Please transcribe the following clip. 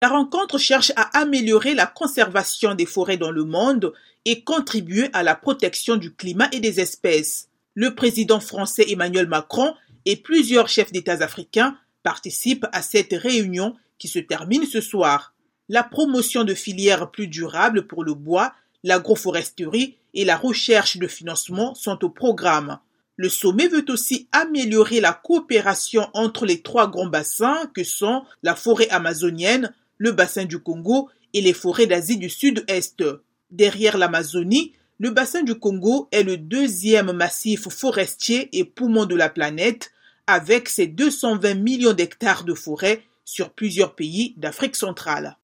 La rencontre cherche à améliorer la conservation des forêts dans le monde et contribuer à la protection du climat et des espèces. Le président français Emmanuel Macron et plusieurs chefs d'État africains participent à cette réunion qui se termine ce soir. La promotion de filières plus durables pour le bois, l'agroforesterie et la recherche de financement sont au programme. Le sommet veut aussi améliorer la coopération entre les trois grands bassins que sont la forêt amazonienne, le bassin du Congo et les forêts d'Asie du Sud-Est. Derrière l'Amazonie, le bassin du Congo est le deuxième massif forestier et poumon de la planète, avec ses 220 millions d'hectares de forêts sur plusieurs pays d'Afrique centrale.